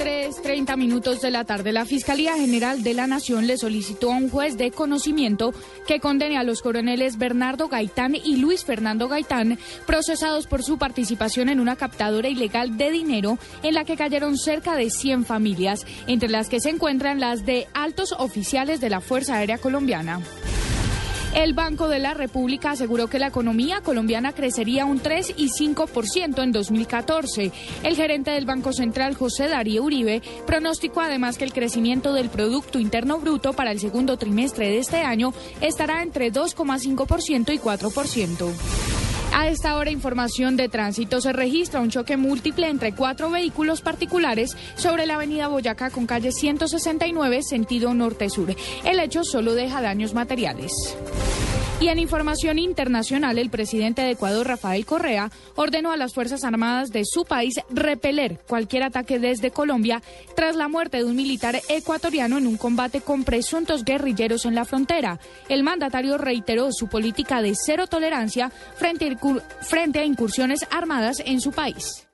3.30 minutos de la tarde, la Fiscalía General de la Nación le solicitó a un juez de conocimiento que condene a los coroneles Bernardo Gaitán y Luis Fernando Gaitán, procesados por su participación en una captadora ilegal de dinero en la que cayeron cerca de 100 familias, entre las que se encuentran las de altos oficiales de la Fuerza Aérea Colombiana. El Banco de la República aseguró que la economía colombiana crecería un 3 y 5% en 2014. El gerente del Banco Central, José Darío Uribe, pronosticó además que el crecimiento del Producto Interno Bruto para el segundo trimestre de este año estará entre 2,5% y 4%. A esta hora, información de tránsito. Se registra un choque múltiple entre cuatro vehículos particulares sobre la avenida Boyacá con calle 169, sentido norte-sur. El hecho solo deja daños materiales. Y en información internacional, el presidente de Ecuador, Rafael Correa, ordenó a las Fuerzas Armadas de su país repeler cualquier ataque desde Colombia tras la muerte de un militar ecuatoriano en un combate con presuntos guerrilleros en la frontera. El mandatario reiteró su política de cero tolerancia frente a, incursiones armadas en su país.